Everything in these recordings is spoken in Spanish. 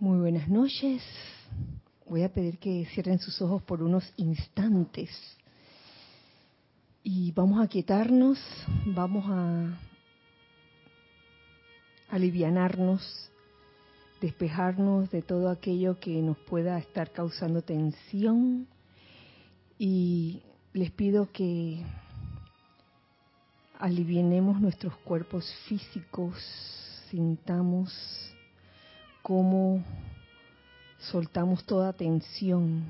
Muy buenas noches. Voy a pedir que cierren sus ojos por unos instantes. Y vamos a quietarnos, vamos a alivianarnos, despejarnos de todo aquello que nos pueda estar causando tensión. Y les pido que alivienemos nuestros cuerpos físicos, sintamos cómo soltamos toda tensión,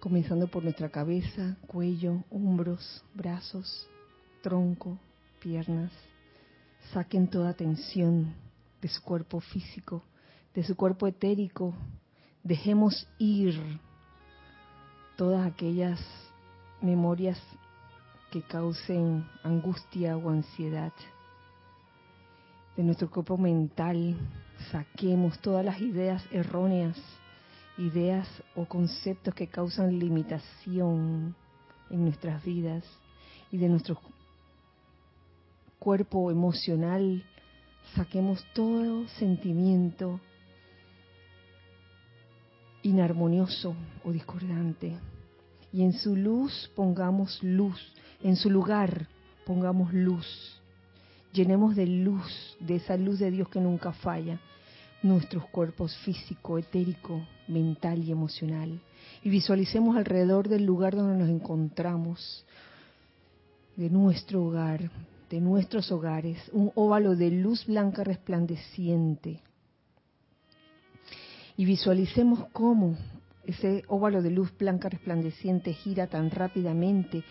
comenzando por nuestra cabeza, cuello, hombros, brazos, tronco, piernas. Saquen toda tensión de su cuerpo físico, de su cuerpo etérico. Dejemos ir todas aquellas memorias que causen angustia o ansiedad de nuestro cuerpo mental, saquemos todas las ideas erróneas, ideas o conceptos que causan limitación en nuestras vidas y de nuestro cuerpo emocional, saquemos todo sentimiento inarmonioso o discordante. Y en su luz pongamos luz, en su lugar pongamos luz Llenemos de luz, de esa luz de Dios que nunca falla, nuestros cuerpos físico, etérico, mental y emocional. Y visualicemos alrededor del lugar donde nos encontramos, de nuestro hogar, de nuestros hogares, un óvalo de luz blanca resplandeciente. Y visualicemos cómo ese óvalo de luz blanca resplandeciente gira tan rápidamente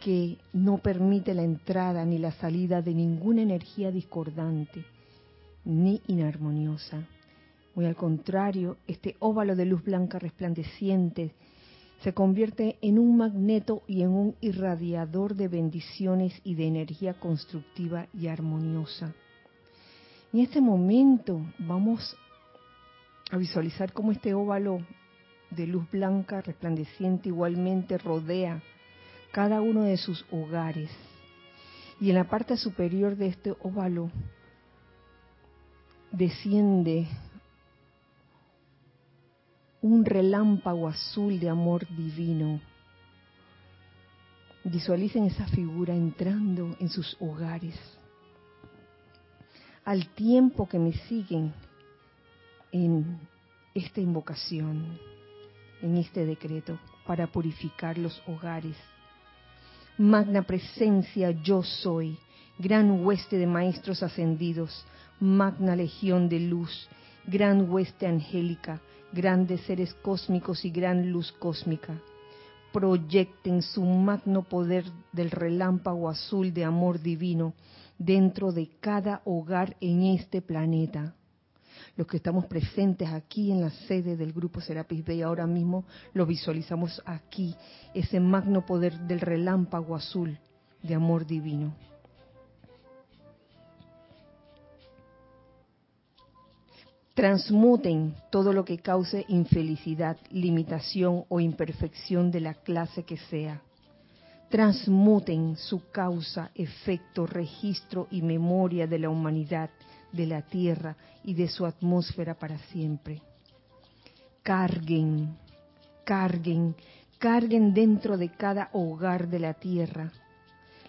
que no permite la entrada ni la salida de ninguna energía discordante ni inarmoniosa. Muy al contrario, este óvalo de luz blanca resplandeciente se convierte en un magneto y en un irradiador de bendiciones y de energía constructiva y armoniosa. En este momento vamos a visualizar cómo este óvalo de luz blanca resplandeciente igualmente rodea cada uno de sus hogares. Y en la parte superior de este óvalo desciende un relámpago azul de amor divino. Visualicen esa figura entrando en sus hogares. Al tiempo que me siguen en esta invocación, en este decreto, para purificar los hogares Magna presencia yo soy, gran hueste de maestros ascendidos, magna legión de luz, gran hueste angélica, grandes seres cósmicos y gran luz cósmica. Proyecten su magno poder del relámpago azul de amor divino dentro de cada hogar en este planeta los que estamos presentes aquí en la sede del Grupo Serapis Bay ahora mismo, lo visualizamos aquí, ese magno poder del relámpago azul de amor divino. Transmuten todo lo que cause infelicidad, limitación o imperfección de la clase que sea. Transmuten su causa, efecto, registro y memoria de la humanidad de la tierra y de su atmósfera para siempre. Carguen, carguen, carguen dentro de cada hogar de la tierra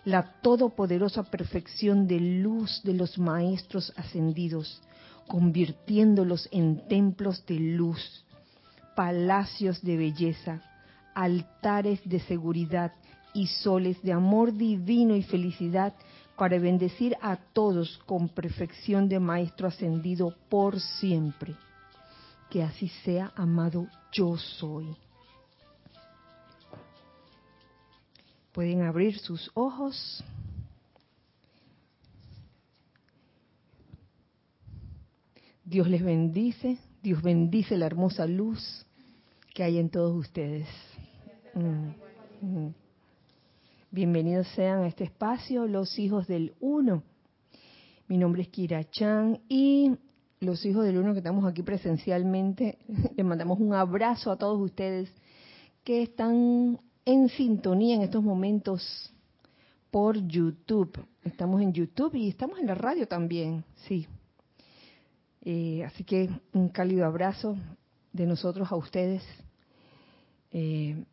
la todopoderosa perfección de luz de los maestros ascendidos, convirtiéndolos en templos de luz, palacios de belleza, altares de seguridad y soles de amor divino y felicidad para bendecir a todos con perfección de Maestro ascendido por siempre. Que así sea, amado yo soy. Pueden abrir sus ojos. Dios les bendice, Dios bendice la hermosa luz que hay en todos ustedes. Mm, mm. Bienvenidos sean a este espacio los hijos del uno. Mi nombre es Kira Chan y los hijos del uno que estamos aquí presencialmente, les mandamos un abrazo a todos ustedes que están en sintonía en estos momentos por YouTube. Estamos en YouTube y estamos en la radio también, sí. Eh, así que un cálido abrazo de nosotros a ustedes. Eh,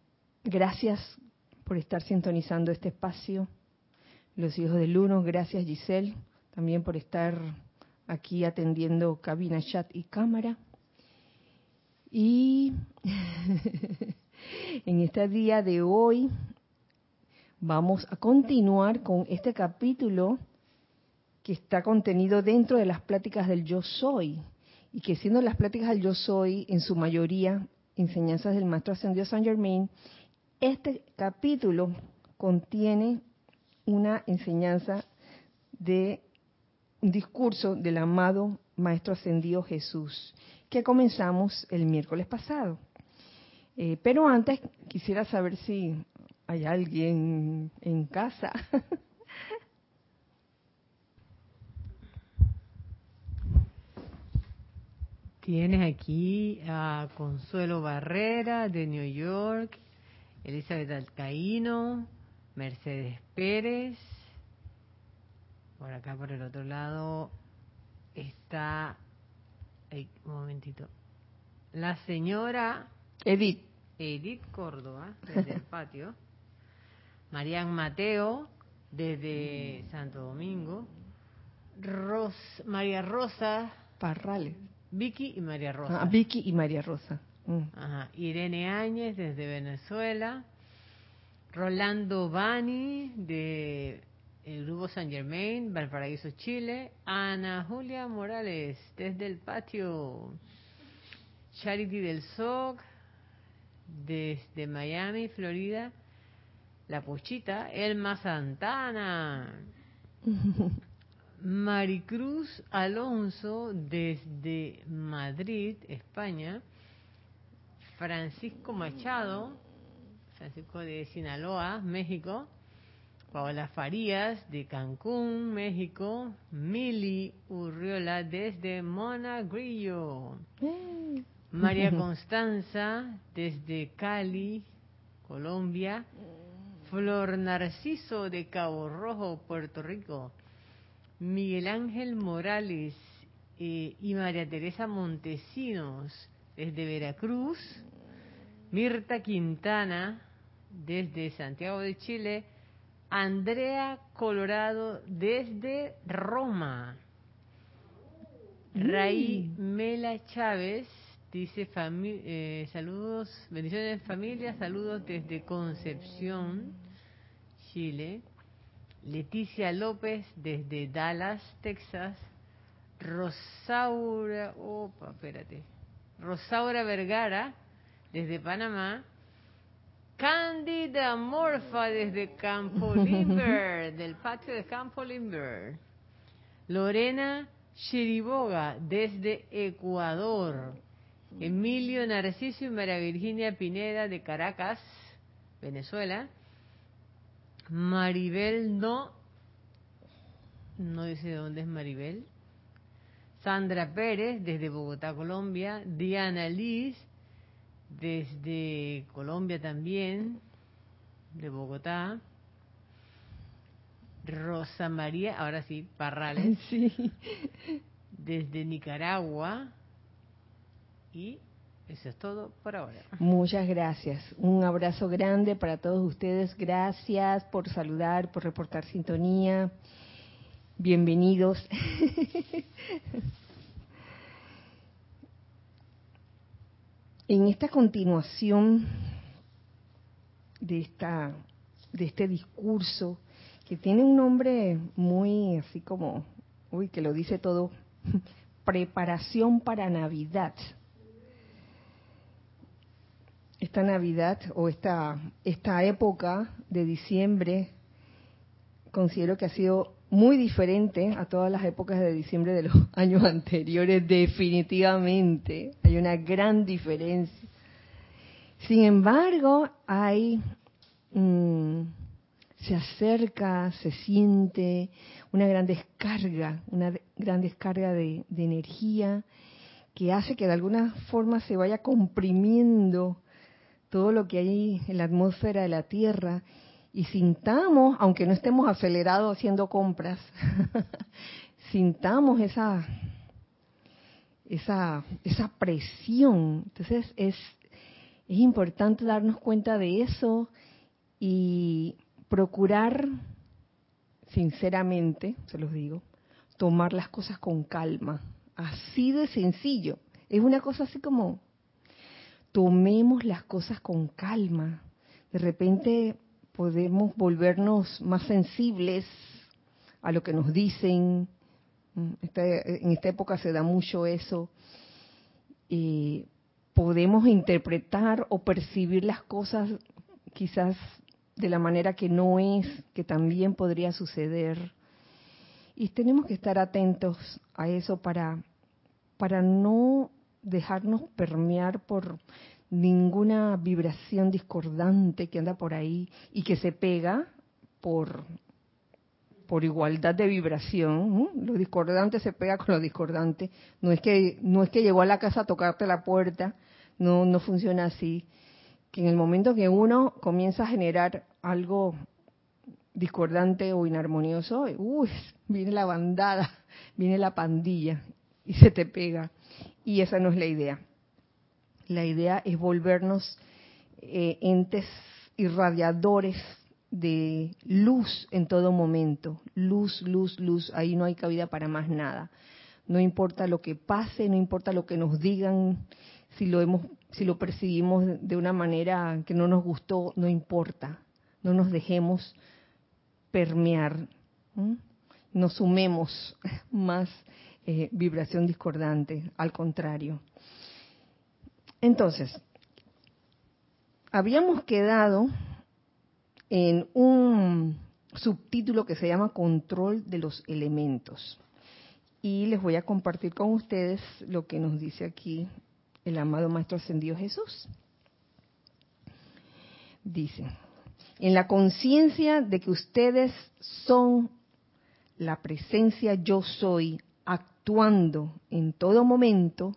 gracias por estar sintonizando este espacio. Los hijos del uno, gracias Giselle, también por estar aquí atendiendo cabina, chat y cámara. Y en este día de hoy vamos a continuar con este capítulo que está contenido dentro de las pláticas del yo soy y que siendo las pláticas del yo soy en su mayoría enseñanzas del maestro ascendido Saint Germain, este capítulo contiene una enseñanza de un discurso del amado maestro ascendido Jesús que comenzamos el miércoles pasado. Eh, pero antes quisiera saber si hay alguien en casa Tienes aquí a Consuelo Barrera de New York, Elizabeth Alcaíno, Mercedes Pérez. Por acá, por el otro lado, está. un momentito. La señora. Edith. Edith Córdoba, desde el patio. Marian Mateo, desde Santo Domingo. Ros, María Rosa. Parrales. Vicky y María Rosa. Ah, Vicky y María Rosa. Mm. Ajá. Irene Áñez desde Venezuela. Rolando Bani de el Grupo San Germain, Valparaíso, Chile. Ana Julia Morales desde el patio. Charity del SOC desde Miami, Florida. La Pochita, Elma Santana. Maricruz Alonso desde Madrid, España. Francisco Machado, Francisco de Sinaloa, México. Paola Farías de Cancún, México. Mili Urriola desde Monagrillo. María Constanza desde Cali, Colombia. Flor Narciso de Cabo Rojo, Puerto Rico. Miguel Ángel Morales eh, y María Teresa Montesinos desde Veracruz, Mirta Quintana desde Santiago de Chile, Andrea Colorado desde Roma, Raí mm. Mela Chávez dice eh, saludos, bendiciones familia, saludos desde Concepción, Chile. Leticia López desde Dallas, Texas. Rosaura, opa, espérate. Rosaura Vergara desde Panamá. Cándida Morfa desde Campo Limber, del patio de Campo Limber. Lorena Chiriboga desde Ecuador. Emilio Narciso y María Virginia Pineda de Caracas, Venezuela. Maribel no, no dice de dónde es Maribel. Sandra Pérez desde Bogotá, Colombia. Diana Liz desde Colombia también, de Bogotá. Rosa María, ahora sí, Parrales, sí. desde Nicaragua. Y eso es todo por ahora. Muchas gracias. Un abrazo grande para todos ustedes. Gracias por saludar, por reportar sintonía. Bienvenidos. en esta continuación de esta de este discurso que tiene un nombre muy así como uy que lo dice todo preparación para Navidad esta Navidad o esta, esta época de diciembre considero que ha sido muy diferente a todas las épocas de diciembre de los años anteriores, definitivamente. Hay una gran diferencia. Sin embargo, hay, mm, se acerca, se siente una gran descarga, una gran descarga de, de energía que hace que de alguna forma se vaya comprimiendo todo lo que hay en la atmósfera de la Tierra y sintamos, aunque no estemos acelerados haciendo compras, sintamos esa esa, esa presión. Entonces es, es importante darnos cuenta de eso y procurar, sinceramente, se los digo, tomar las cosas con calma. Así de sencillo. Es una cosa así como, tomemos las cosas con calma. De repente podemos volvernos más sensibles a lo que nos dicen. Mm, en esta época se da mucho eso. podemos interpretar o percibir las cosas quizás de la manera que no es, que también podría suceder. Y tenemos que estar atentos a eso para, para no dejarnos permear por ninguna vibración discordante que anda por ahí y que se pega por por igualdad de vibración, lo discordante se pega con lo discordante, no es que no es que llegó a la casa a tocarte la puerta, no no funciona así, que en el momento que uno comienza a generar algo discordante o inarmonioso, uy, viene la bandada, viene la pandilla y se te pega. Y esa no es la idea. La idea es volvernos eh, entes irradiadores de luz en todo momento. Luz, luz, luz. Ahí no hay cabida para más nada. No importa lo que pase, no importa lo que nos digan, si lo hemos, si lo percibimos de una manera que no nos gustó, no importa. No nos dejemos permear. No sumemos más eh, vibración discordante, al contrario. Entonces, habíamos quedado en un subtítulo que se llama Control de los elementos. Y les voy a compartir con ustedes lo que nos dice aquí el amado Maestro Ascendido Jesús. Dice, en la conciencia de que ustedes son la presencia yo soy actuando en todo momento,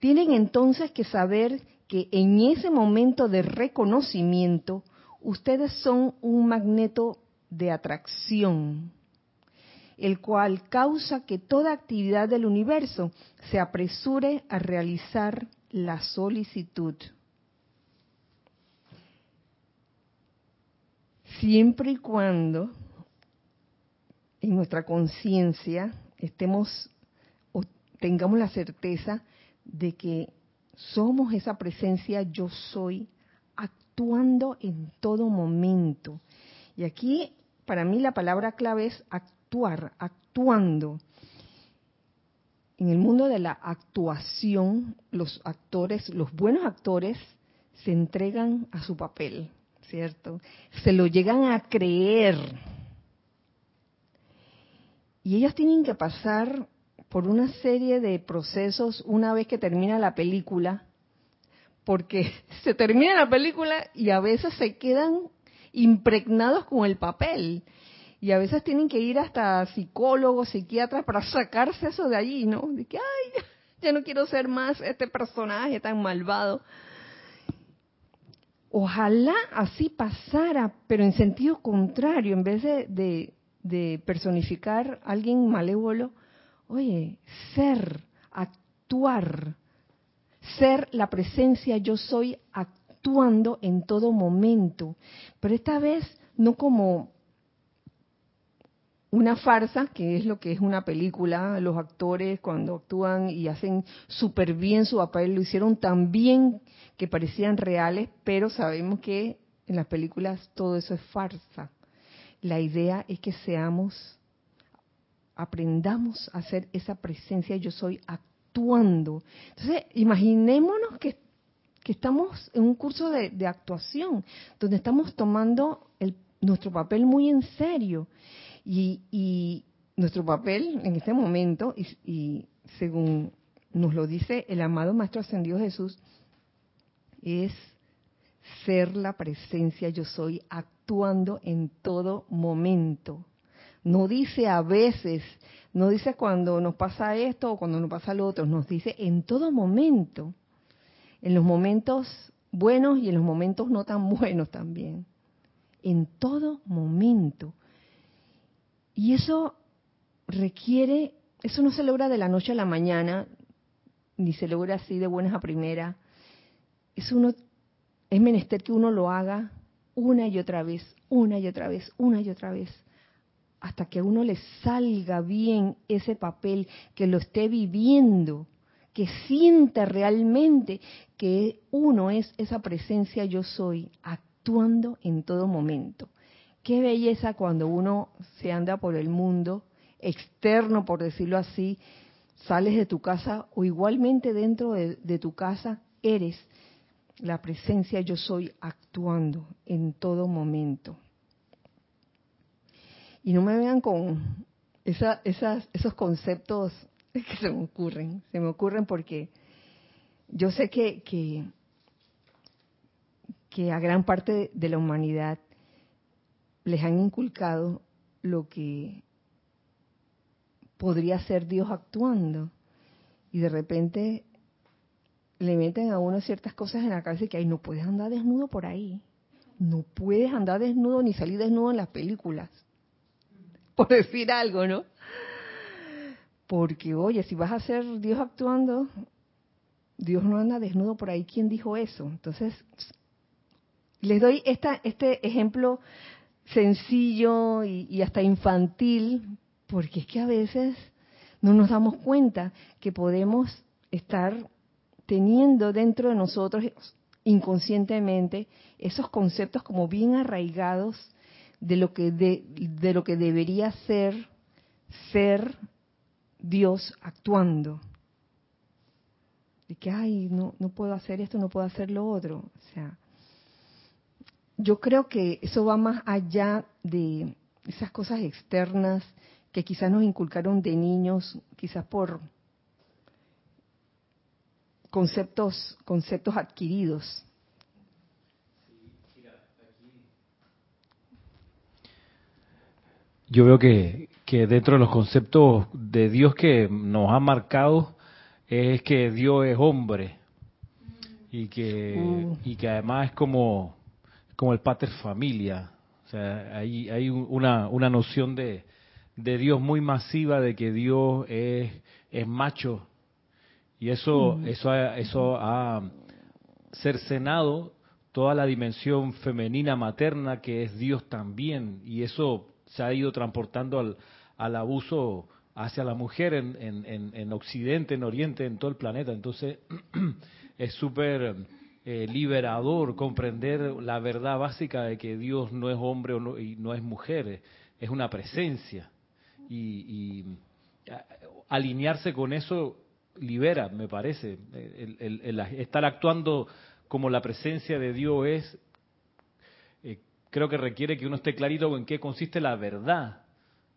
tienen entonces que saber que en ese momento de reconocimiento ustedes son un magneto de atracción, el cual causa que toda actividad del universo se apresure a realizar la solicitud. Siempre y cuando en nuestra conciencia estemos o tengamos la certeza de que somos esa presencia yo soy actuando en todo momento. Y aquí para mí la palabra clave es actuar, actuando. En el mundo de la actuación, los actores, los buenos actores, se entregan a su papel, ¿cierto? Se lo llegan a creer. Y ellos tienen que pasar por una serie de procesos una vez que termina la película, porque se termina la película y a veces se quedan impregnados con el papel. Y a veces tienen que ir hasta psicólogos, psiquiatras para sacarse eso de allí, ¿no? De que, ay, ya no quiero ser más este personaje tan malvado. Ojalá así pasara, pero en sentido contrario, en vez de, de, personificar a alguien malévolo, Oye, ser, actuar, ser la presencia yo soy actuando en todo momento, pero esta vez no como una farsa, que es lo que es una película, los actores cuando actúan y hacen súper bien su papel, lo hicieron tan bien que parecían reales, pero sabemos que en las películas todo eso es farsa. La idea es que seamos aprendamos a hacer esa presencia yo soy actuando. Entonces, imaginémonos que, estamos en un curso de, actuación, donde estamos tomando nuestro papel muy en serio. Y, nuestro papel en este momento, y según nos lo dice el amado Maestro Ascendido Jesús, es ser la presencia yo soy actuando en todo momento. No dice a veces, no dice cuando nos pasa esto o cuando nos pasa lo otro, nos dice en todo momento, en los momentos buenos y en los momentos no tan buenos también, en todo momento. Y eso requiere, eso no se logra de la noche a la mañana, ni se logra así de buenas a primera. Es uno, es menester que uno lo haga una y otra vez, una y otra vez, una y otra vez, hasta que a uno le salga bien ese papel, que lo esté viviendo, que sienta realmente que uno es esa presencia yo soy, actuando en todo momento. Qué belleza cuando uno se anda por el mundo externo, por decirlo así, sales de tu casa o igualmente dentro de, de tu casa eres la presencia yo soy actuando en todo momento. Y no me vean con esa, esas, esos conceptos que se me ocurren, se me ocurren porque yo sé que, que, a gran parte de la humanidad les han inculcado lo que podría ser Dios actuando. Y de repente le meten a uno ciertas cosas en la cabeza que ahí no puedes andar desnudo por ahí. No puedes andar desnudo ni salir desnudo en las películas. Por decir algo, ¿no? Porque, oye, si vas a ser Dios actuando, Dios no anda desnudo por ahí. ¿Quién dijo eso? Entonces, les doy esta, este ejemplo sencillo y, y hasta infantil, porque es que a veces no nos damos cuenta que podemos estar teniendo dentro de nosotros inconscientemente esos conceptos como bien arraigados de lo que de, lo que debería ser ser Dios actuando. De que ay, no no puedo hacer esto, no puedo hacer lo otro, o sea, yo creo que eso va más allá de esas cosas externas que quizás nos inculcaron de niños, quizás por conceptos, conceptos adquiridos. Yo veo que, que dentro de los conceptos de Dios que nos ha marcado es que Dios es hombre y que, uh. y que además es como, como el pater familia. O sea, hay, hay una, una noción de, de Dios muy masiva de que Dios es, es macho y eso, eso, ha, eso ha cercenado toda la dimensión femenina materna que es Dios también. Y eso se ha ido transportando al, al abuso hacia la mujer en, en, en, Occidente, en Oriente, en todo el planeta. Entonces es súper eh, liberador comprender la verdad básica de que Dios no es hombre y no es mujer, es una presencia. Y, y alinearse con eso libera, me parece. El, estar actuando como la presencia de Dios es, eh, creo que requiere que uno esté clarito en qué consiste la verdad.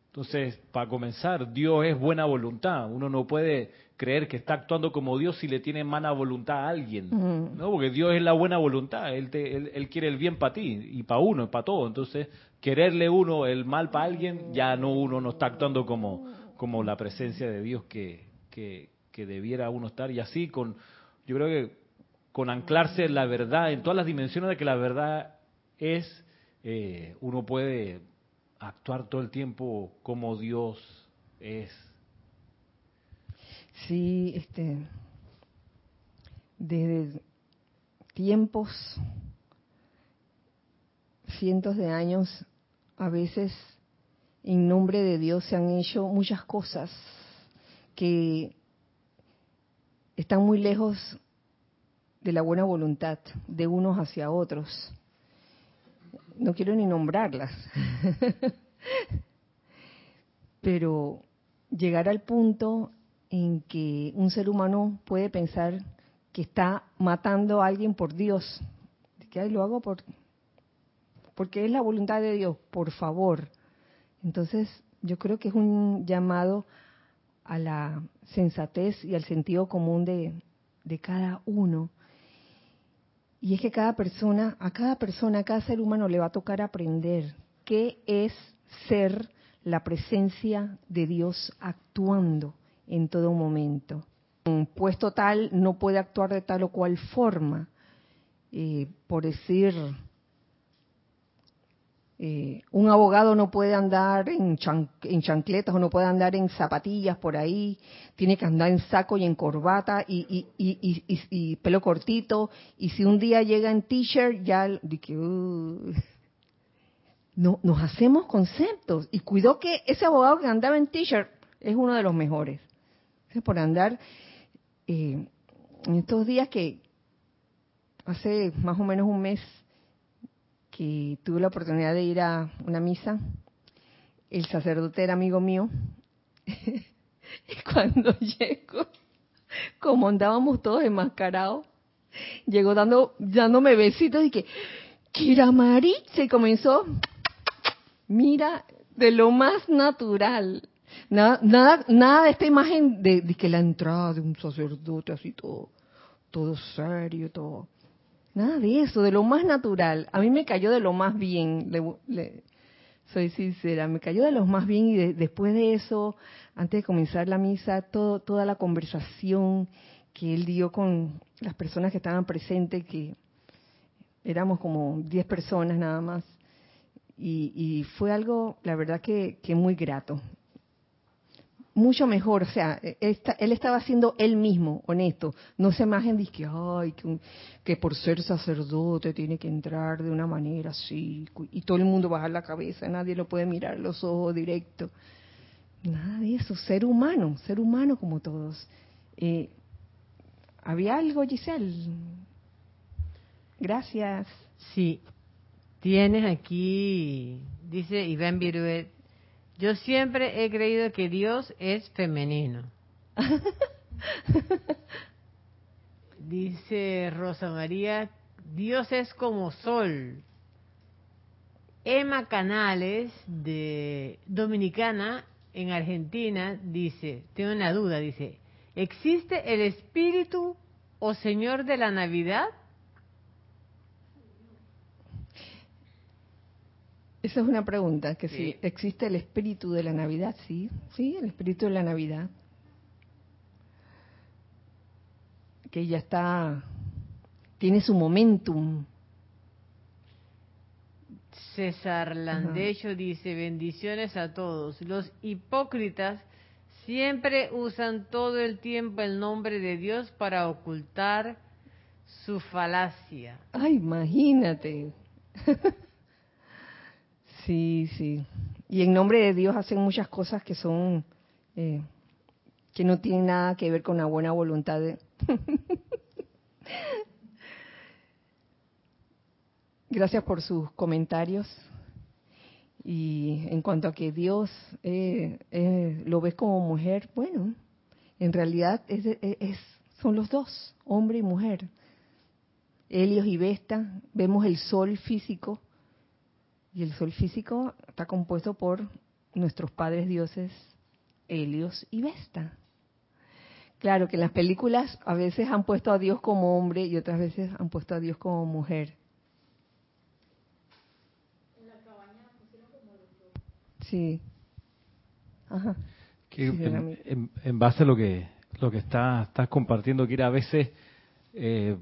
Entonces, para comenzar, Dios es buena voluntad. Uno no puede creer que está actuando como Dios si le tiene mala voluntad a alguien, ¿no? Porque Dios es la buena voluntad. Él, él, quiere el bien para ti y para uno, para todo. Entonces, quererle uno el mal para alguien, ya no uno no está actuando como, como la presencia de Dios que, que, que debiera uno estar y así con, yo creo que con anclarse en la verdad, en todas las dimensiones de que la verdad es, eh, uno puede actuar todo el tiempo como Dios es. Sí, este, desde tiempos, cientos de años, a veces en nombre de Dios se han hecho muchas cosas que están muy lejos de la buena voluntad de unos hacia otros. No quiero ni nombrarlas, pero llegar al punto en que un ser humano puede pensar que está matando a alguien por Dios, que lo hago por porque es la voluntad de Dios, por favor. Entonces, yo creo que es un llamado a la sensatez y al sentido común de, de cada uno. Y es que cada persona, a cada persona, a cada ser humano le va a tocar aprender qué es ser la presencia de Dios actuando en todo momento. Un puesto tal no puede actuar de tal o cual forma. Eh, por decir, eh, un abogado no puede andar en, en, chancletas o no puede andar en zapatillas por ahí, tiene que andar en saco y en corbata y, y, pelo cortito. Y si un día llega en t-shirt, ya uh, no, nos hacemos conceptos. Y cuidó que ese abogado que andaba en t-shirt es uno de los mejores. Por andar eh, en estos días que hace más o menos un mes que tuve la oportunidad de ir a una misa, el sacerdote era amigo mío, y cuando llegó, como andábamos todos enmascarados, llegó dando, dándome besitos y que, Kira Mari, se comenzó, mira, de lo más natural. Nada, nada, nada de esta imagen de, de que la entrada de un sacerdote así todo, todo serio, todo Nada de eso, de lo más natural. A mí me cayó de lo más bien, soy sincera, me cayó de lo más bien y después de eso, antes de comenzar la misa, todo, toda la conversación que él dio con las personas que estaban presentes, que éramos como 10 personas nada más, y, fue algo, la verdad que muy grato mucho mejor, o sea, e, él estaba siendo él mismo, honesto, no se imagen de que, que, por ser sacerdote tiene que entrar de una manera así, y todo el mundo bajar la cabeza, nadie lo puede mirar los ojos directo. Nada de eso, ser humano, ser humano como todos. Eh, ¿Había algo, Giselle? Gracias. Sí, tienes aquí, dice Iván Viruet, yo siempre he creído que Dios es femenino. Dice Rosa María, Dios es como sol. Emma Canales, de Dominicana, en Argentina, dice, tengo una duda, dice, ¿existe el espíritu o Señor de la Navidad? Esa es una pregunta, que si existe el espíritu de la Navidad, sí, sí, el espíritu de la Navidad. Que ya está, tiene su momentum. César Landecho dice, bendiciones a todos. Los hipócritas siempre usan todo el tiempo el nombre de Dios para ocultar su falacia. Ay, imagínate. Sí, sí. Y en nombre de Dios hacen muchas cosas que son, eh, que no tienen nada que ver con la buena voluntad de... Gracias por sus comentarios. Y en cuanto a que Dios eh, eh, lo ves como mujer, bueno, en realidad es, es, son los dos, hombre y mujer. Helios y Vesta, vemos el sol físico y el sol físico está compuesto por nuestros padres dioses Helios y Vesta. Claro que en las películas a veces han puesto a Dios como hombre y otras veces han puesto a Dios como mujer. En la cabaña pusieron como Sí. Ajá. en, base a lo que lo que estás compartiendo, Kira, a veces eh,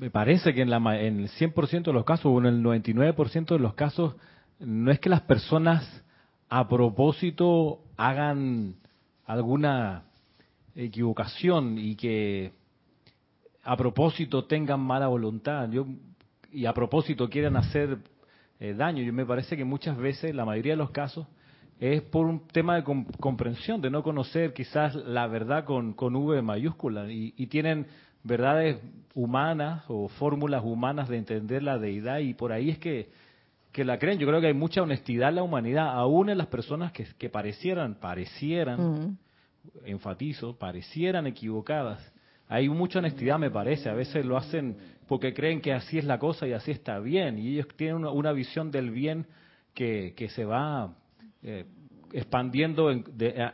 me parece que en, la, en el 100% de los casos o en el 99% de los casos no es que las personas a propósito hagan alguna equivocación y que a propósito tengan mala voluntad yo, y a propósito quieran hacer eh, daño. Yo me parece que muchas veces, la mayoría de los casos, es por un tema de comprensión, de no conocer quizás la verdad con, con V mayúscula y, y tienen verdades humanas o fórmulas humanas de entender la deidad y por ahí es que, que la creen. Yo creo que hay mucha honestidad en la humanidad, aún en las personas que, que parecieran, parecieran, enfatizo, parecieran equivocadas. Hay mucha honestidad, me parece. A veces lo hacen porque creen que así es la cosa y así está bien. Y ellos tienen una, visión del bien que, que se va eh, expandiendo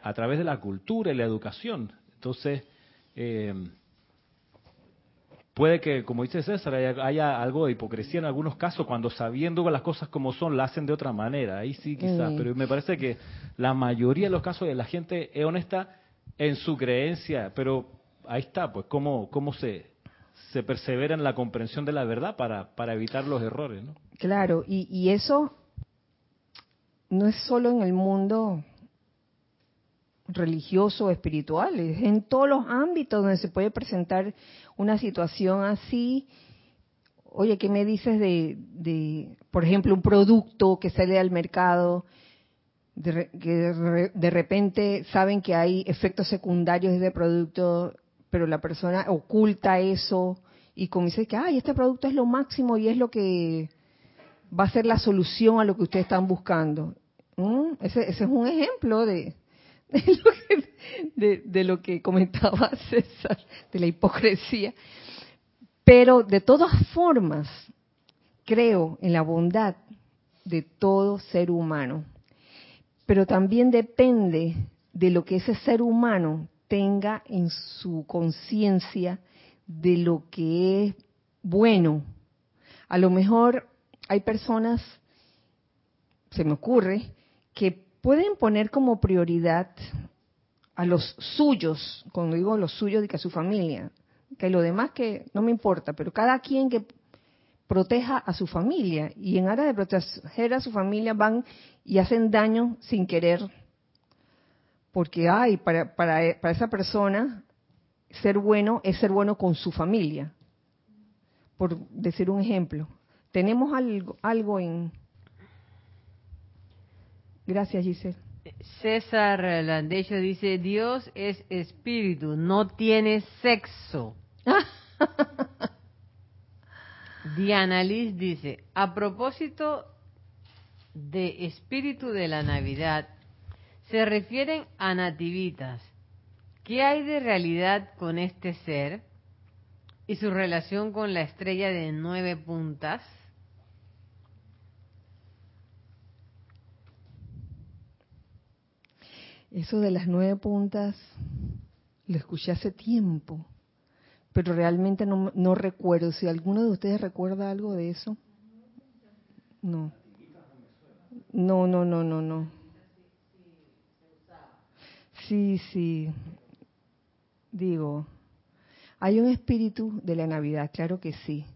a, través de la cultura y la educación. Entonces, eh, Puede que, como dice César, haya, algo de hipocresía en algunos casos cuando sabiendo las cosas como son, la hacen de otra manera. Ahí sí, quizás. Mm. Pero me parece que la mayoría de los casos de la gente es honesta en su creencia. Pero ahí está, pues, cómo, cómo se, se persevera en la comprensión de la verdad para, para evitar los errores, ¿no? Claro, y, y eso no es solo en el mundo religioso o espiritual, es en todos los ámbitos donde se puede presentar una situación así. Oye, ¿qué me dices de, de por ejemplo, un producto que sale al mercado, que de, repente saben que hay efectos secundarios de producto, pero la persona oculta eso y como dice que, ay, este producto es lo máximo y es lo que va a ser la solución a lo que ustedes están buscando. ¿Mm? Ese, ese, es un ejemplo de, de, lo que, comentaba César, de la hipocresía. Pero de todas formas, creo en la bondad de todo ser humano. Pero también depende de lo que ese ser humano tenga en su conciencia de lo que es bueno. A lo mejor hay personas, se me ocurre, que pueden poner como prioridad a los suyos, cuando digo los suyos, de que a su familia, que lo demás que no me importa, pero cada quien que proteja a su familia y en aras de proteger a su familia van y hacen daño sin querer, porque hay para, para, para esa persona ser bueno es ser bueno con su familia, por decir un ejemplo. Tenemos algo, algo en... Gracias, Giselle. César Landecho dice, Dios es espíritu, no tiene sexo. Diana Liz dice, a propósito de espíritu de la Navidad, se refieren a nativitas. ¿Qué hay de realidad con este ser y su relación con la estrella de nueve puntas? Eso de las nueve puntas lo escuché hace tiempo, pero realmente no, no recuerdo. Si alguno de ustedes recuerda algo de eso. No. No, no, no, no, no. Sí, sí. Digo, hay un espíritu de la Navidad, claro que sí.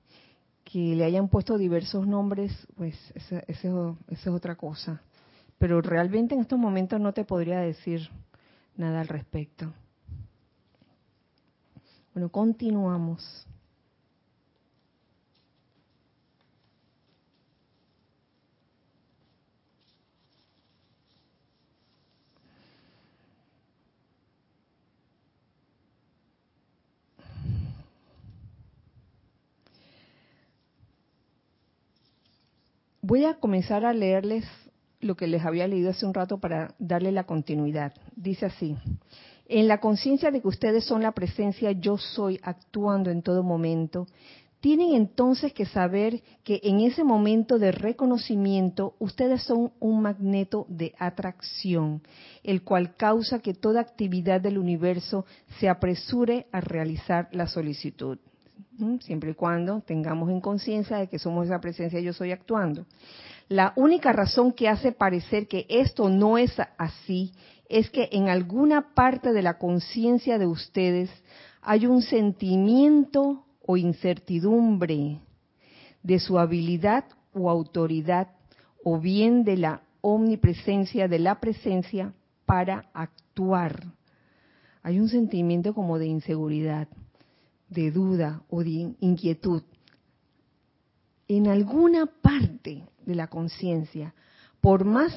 Que le hayan puesto diversos nombres, pues esa, esa es otra cosa pero realmente en estos momentos no te podría decir nada al respecto. Bueno, continuamos. Voy a comenzar a leerles lo que les había leído hace un rato para darle la continuidad. Dice así, en la conciencia de que ustedes son la presencia yo soy actuando en todo momento, tienen entonces que saber que en ese momento de reconocimiento ustedes son un magneto de atracción, el cual causa que toda actividad del universo se apresure a realizar la solicitud, siempre y cuando tengamos en conciencia de que somos esa presencia yo soy actuando. La única razón que hace parecer que esto no es así es que en alguna parte de la conciencia de ustedes hay un sentimiento o incertidumbre de su habilidad o autoridad o bien de la omnipresencia de la presencia para actuar. Hay un sentimiento como de inseguridad, de duda o de inquietud. En alguna parte de la conciencia, por más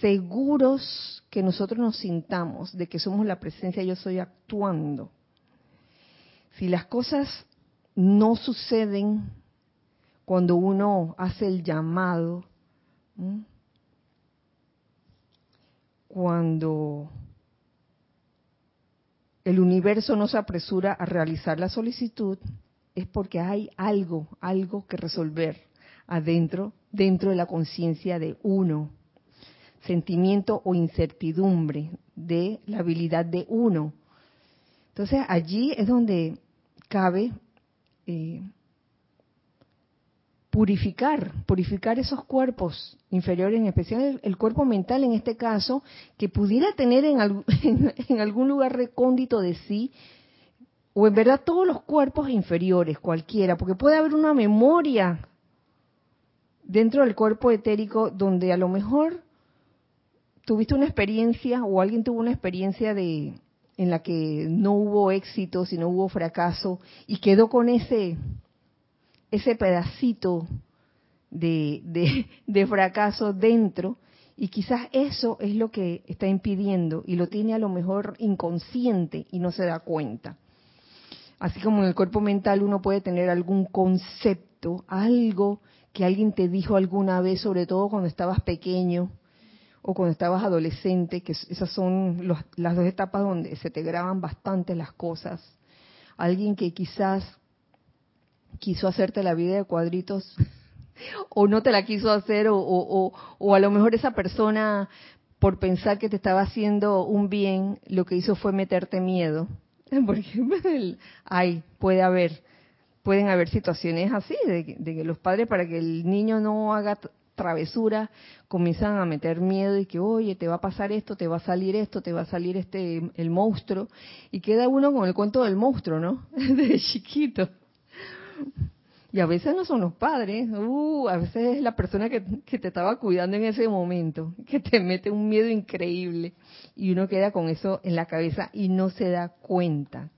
seguros que nosotros nos sintamos de que somos la presencia yo soy actuando, si las cosas no suceden cuando uno hace el llamado, cuando el universo no se apresura a realizar la solicitud, es porque hay algo, algo que resolver adentro, dentro de la conciencia de uno. Sentimiento o incertidumbre de la habilidad de uno. Entonces allí es donde cabe eh, purificar, purificar esos cuerpos inferiores, en especial el, cuerpo mental en este caso, que pudiera tener en, en, algún lugar recóndito de sí, o en verdad todos los cuerpos inferiores, cualquiera, porque puede haber una memoria dentro del cuerpo etérico donde a lo mejor tuviste una experiencia o alguien tuvo una experiencia de en la que no hubo éxito, sino hubo fracaso y quedó con ese ese pedacito de, de, fracaso dentro y quizás eso es lo que está impidiendo y lo tiene a lo mejor inconsciente y no se da cuenta. Así como en el cuerpo mental uno puede tener algún concepto, algo que alguien te dijo alguna vez, sobre todo cuando estabas pequeño o cuando estabas adolescente, que esas son las dos etapas donde se te graban bastante las cosas. Alguien que quizás quiso hacerte la vida de cuadritos o no te la quiso hacer o, o, o, a lo mejor esa persona por pensar que te estaba haciendo un bien, lo que hizo fue meterte miedo. Porque hay, puede haber, pueden haber situaciones así, de, de, que los padres para que el niño no haga travesura comienzan a meter miedo y que oye te va a pasar esto te va a salir esto te va a salir este el monstruo y queda uno con el cuento del monstruo no de chiquito y a veces no son los padres, uh, a veces es la persona que, que, te estaba cuidando en ese momento, que te mete un miedo increíble y uno queda con eso en la cabeza y no se da cuenta.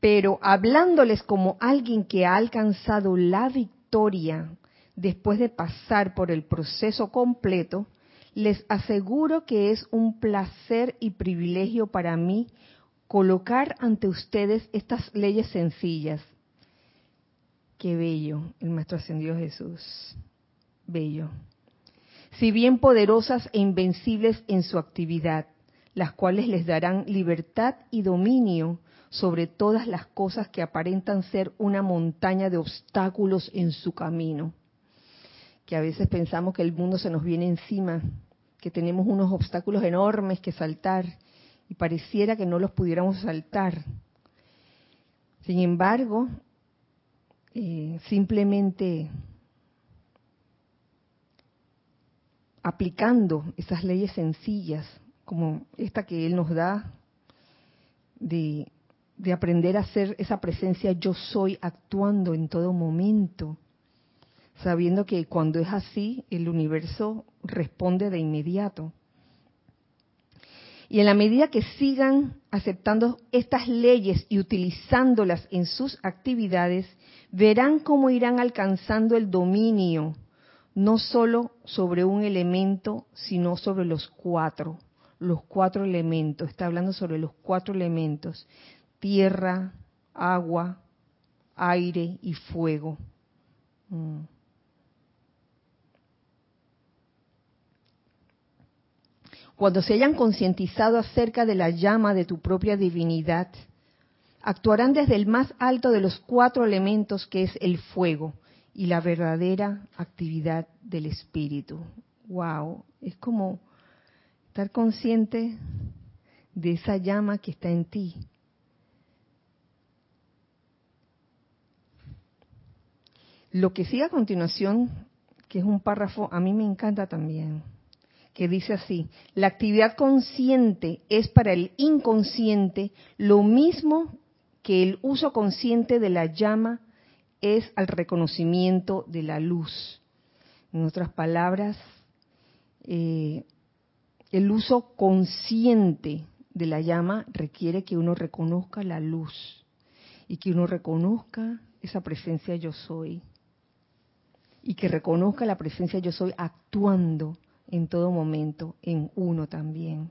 Pero hablándoles como alguien que ha alcanzado la victoria después de pasar por el proceso completo, les aseguro que es un placer y privilegio para mí colocar ante ustedes estas leyes sencillas. Qué bello, el Maestro Ascendido Jesús. Bello. Si bien poderosas e invencibles en su actividad, las cuales les darán libertad y dominio sobre todas las cosas que aparentan ser una montaña de obstáculos en su camino. Que a veces pensamos que el mundo se nos viene encima, que tenemos unos obstáculos enormes que saltar y pareciera que no los pudiéramos saltar. Sin embargo, eh, simplemente aplicando esas leyes sencillas, como esta que Él nos da, de, de aprender a ser esa presencia yo soy actuando en todo momento, sabiendo que cuando es así, el universo responde de inmediato. Y en la medida que sigan aceptando estas leyes y utilizándolas en sus actividades, verán cómo irán alcanzando el dominio, no solo sobre un elemento, sino sobre los cuatro, los cuatro elementos. Está hablando sobre los cuatro elementos, tierra, agua, aire y fuego. Mm. Cuando se hayan concientizado acerca de la llama de tu propia divinidad, actuarán desde el más alto de los cuatro elementos que es el fuego y la verdadera actividad del espíritu. Wow, es como estar consciente de esa llama que está en ti. Lo que sigue a continuación, que es un párrafo, a mí me encanta también que dice así, la actividad consciente es para el inconsciente lo mismo que el uso consciente de la llama es al reconocimiento de la luz. En otras palabras, eh, el uso consciente de la llama requiere que uno reconozca la luz y que uno reconozca esa presencia yo soy y que reconozca la presencia yo soy actuando en todo momento, en uno también.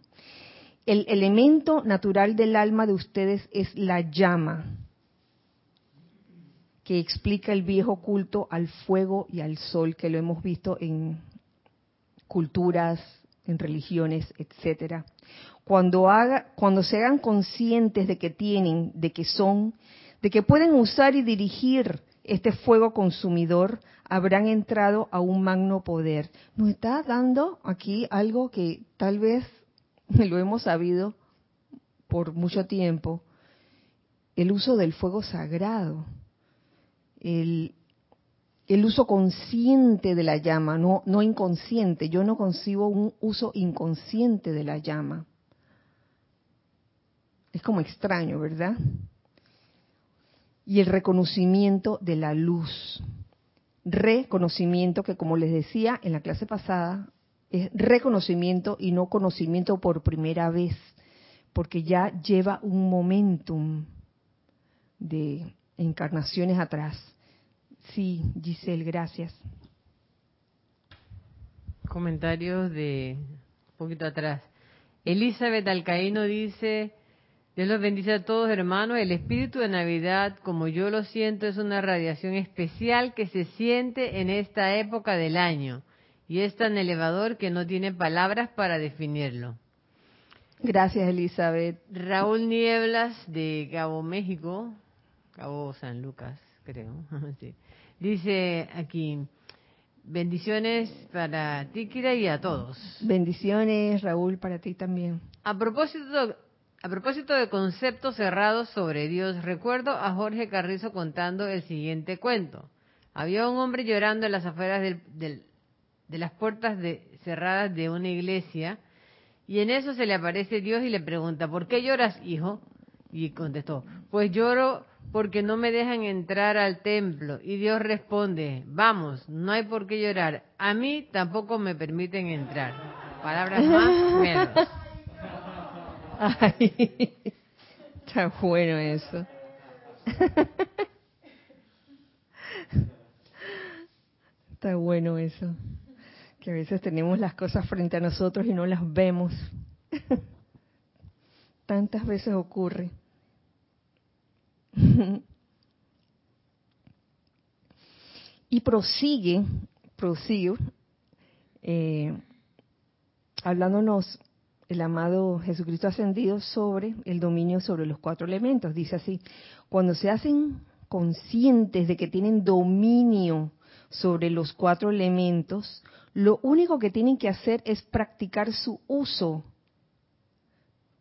El elemento natural del alma de ustedes es la llama, que explica el viejo culto al fuego y al sol, que lo hemos visto en culturas, en religiones, etcétera. Cuando, haga, cuando se hagan conscientes de que tienen, de que son, de que pueden usar y dirigir este fuego consumidor, habrán entrado a un magno poder. Nos está dando aquí algo que tal vez lo hemos sabido por mucho tiempo, el uso del fuego sagrado, el, uso consciente de la llama, no, no inconsciente. Yo no concibo un uso inconsciente de la llama. Es como extraño, ¿verdad? Y el reconocimiento de la luz. reconocimiento que como les decía en la clase pasada, es reconocimiento y no conocimiento por primera vez, porque ya lleva un momentum de encarnaciones atrás. Sí, Giselle, gracias. Comentarios de un poquito atrás. Elizabeth Alcaíno dice, Dios los bendice a todos hermanos, el espíritu de Navidad, como yo lo siento, es una radiación especial que se siente en esta época del año y es tan elevador que no tiene palabras para definirlo. Gracias, Elizabeth. Raúl Nieblas de Cabo México, Cabo San Lucas, creo. Dice aquí, bendiciones para ti, Kira, y a todos. Bendiciones, Raúl, para ti también. A propósito, a propósito de conceptos cerrados sobre Dios, recuerdo a Jorge Carrizo contando el siguiente cuento. Había un hombre llorando en las afueras del, de las puertas de, cerradas de una iglesia y en eso se le aparece Dios y le pregunta, ¿por qué lloras, hijo? Y contestó, pues lloro porque no me dejan entrar al templo. Y Dios responde, vamos, no hay por qué llorar. A mí tampoco me permiten entrar. Palabras más, menos. Ay, está bueno eso. Está bueno eso que a veces tenemos las cosas frente a nosotros y no las vemos. Tantas veces ocurre. y prosigue, prosigue, eh, hablándonos el amado Jesucristo ascendido sobre el dominio sobre los cuatro elementos. Dice así, cuando se hacen conscientes de que tienen dominio sobre los cuatro elementos, lo único que tienen que hacer es practicar su uso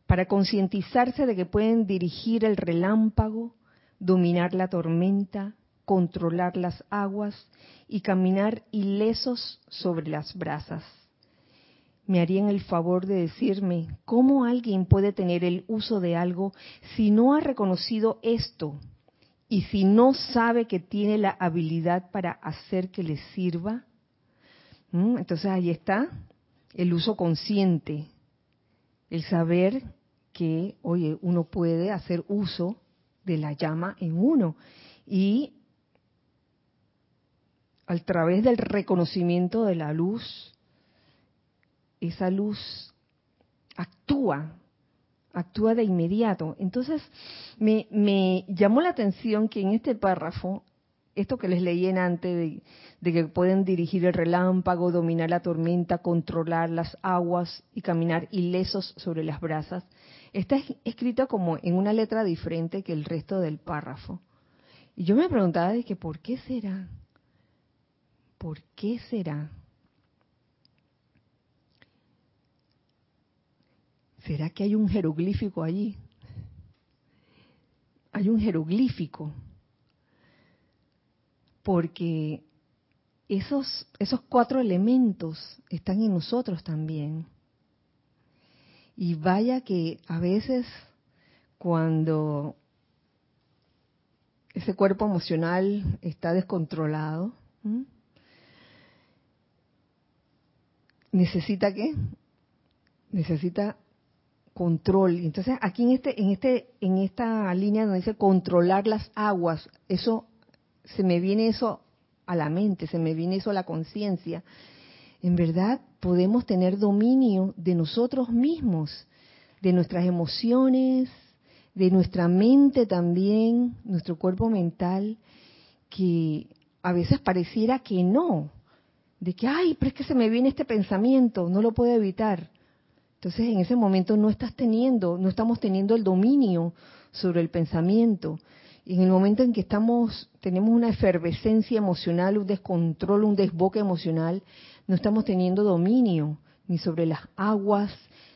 para concientizarse de que pueden dirigir el relámpago, dominar la tormenta, controlar las aguas y caminar ilesos sobre las brasas. Me harían el favor de decirme cómo alguien puede tener el uso de algo si no ha reconocido esto y si no sabe que tiene la habilidad para hacer que le sirva. ¿Mm? Entonces ahí está el uso consciente, el saber que, oye, uno puede hacer uso de la llama en uno y a través del reconocimiento de la luz, esa luz actúa, actúa de inmediato. Entonces, me, llamó la atención que en este párrafo esto que les leí en antes de, que pueden dirigir el relámpago, dominar la tormenta, controlar las aguas y caminar ilesos sobre las brasas, está escrito como en una letra diferente que el resto del párrafo. Y yo me preguntaba de que ¿por qué será? ¿Por qué será? ¿Será que hay un jeroglífico allí? Hay un jeroglífico porque esos, esos cuatro elementos están en nosotros también. Y vaya que a veces cuando ese cuerpo emocional está descontrolado, necesita qué? Necesita control. Entonces, aquí en este en este en esta línea donde dice controlar las aguas, eso se me viene eso a la mente, se me viene eso a la conciencia. En verdad podemos tener dominio de nosotros mismos, de nuestras emociones, de nuestra mente también, nuestro cuerpo mental, que a veces pareciera que no, de que, ay, pero es que se me viene este pensamiento, no lo puedo evitar. Entonces en ese momento no estás teniendo, no estamos teniendo el dominio sobre el pensamiento en el momento en que estamos, tenemos una efervescencia emocional, un descontrol, un desboque emocional, no estamos teniendo dominio ni sobre las aguas,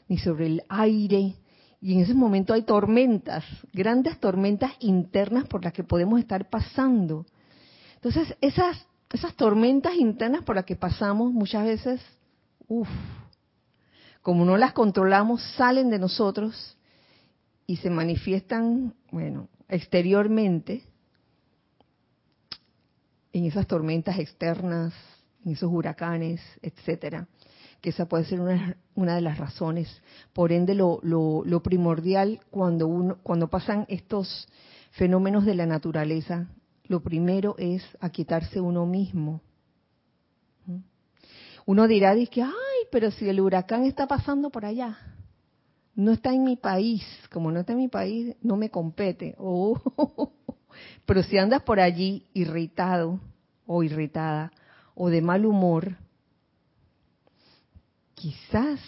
ni sobre el aire. Y en ese momento hay tormentas, grandes tormentas internas por las que podemos estar pasando. Entonces, esas, esas tormentas internas por las que pasamos muchas veces, uff, como no las controlamos, salen de nosotros y se manifiestan, bueno, exteriormente en esas tormentas externas, en esos huracanes, etcétera. Que esa puede ser una, de las razones. Por ende, lo, lo, primordial cuando uno, cuando pasan estos fenómenos de la naturaleza, lo primero es aquietarse uno mismo. Uno dirá, que, ay, pero si el huracán está pasando por allá, no está en mi país, como no está en mi país, no me compete. Oh, pero si andas por allí irritado o irritada o de mal humor, quizás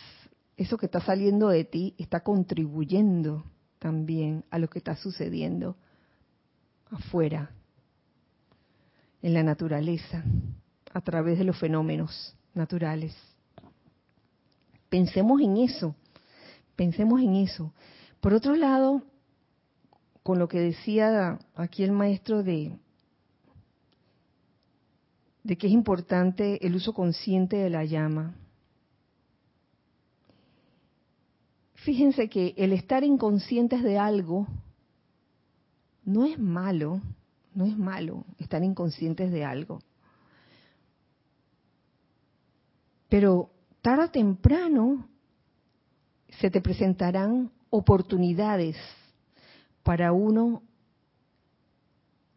eso que está saliendo de ti está contribuyendo también a lo que está sucediendo afuera, en la naturaleza, a través de los fenómenos naturales. Pensemos en eso, pensemos en eso. Por otro lado, con lo que decía aquí el maestro de, de que es importante el uso consciente de la llama. Fíjense que el estar inconscientes de algo no es malo, no es malo estar inconscientes de algo. Pero tarde o temprano se te presentarán oportunidades para uno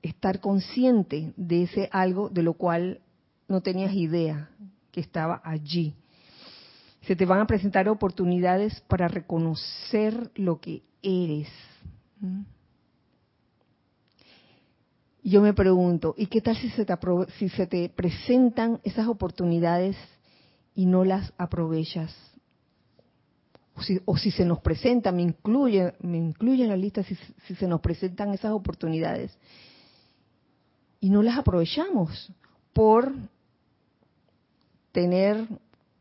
estar consciente de ese algo de lo cual no tenías idea que estaba allí. Se te van a presentar oportunidades para reconocer lo que eres. Yo me pregunto, ¿y qué tal si se te, si se te presentan esas oportunidades y no las aprovechas? O si, se nos presenta, me incluye, me incluye en la lista si, si se nos presentan esas oportunidades. Y no las aprovechamos por tener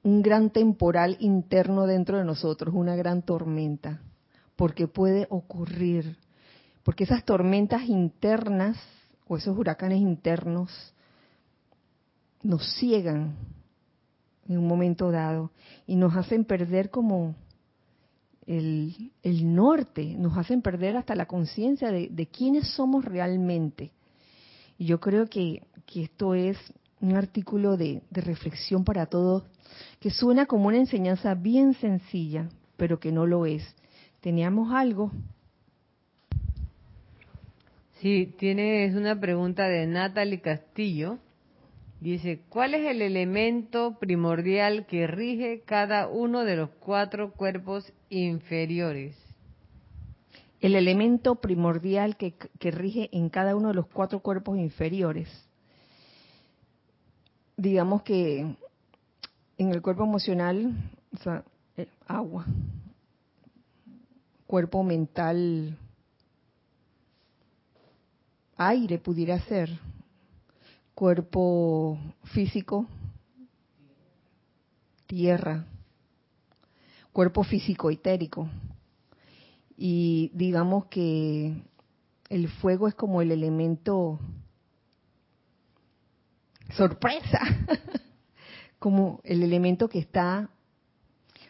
un gran temporal interno dentro de nosotros, una gran tormenta, porque puede ocurrir, porque esas tormentas internas o esos huracanes internos nos ciegan en un momento dado y nos hacen perder como el, norte, nos hacen perder hasta la conciencia de, quiénes somos realmente. Y yo creo que, esto es un artículo de, de reflexión para todos, que suena como una enseñanza bien sencilla, pero que no lo es. ¿Teníamos algo? Sí, tienes una pregunta de Natalie Castillo. Dice, ¿cuál es el elemento primordial que rige cada uno de los cuatro cuerpos inferiores? El elemento primordial que, rige en cada uno de los cuatro cuerpos inferiores. Digamos que en el cuerpo emocional, o sea, eh, agua. Cuerpo mental, aire pudiera ser cuerpo físico, tierra, cuerpo físico etérico. Y digamos que el fuego es como el elemento sorpresa, como el elemento que está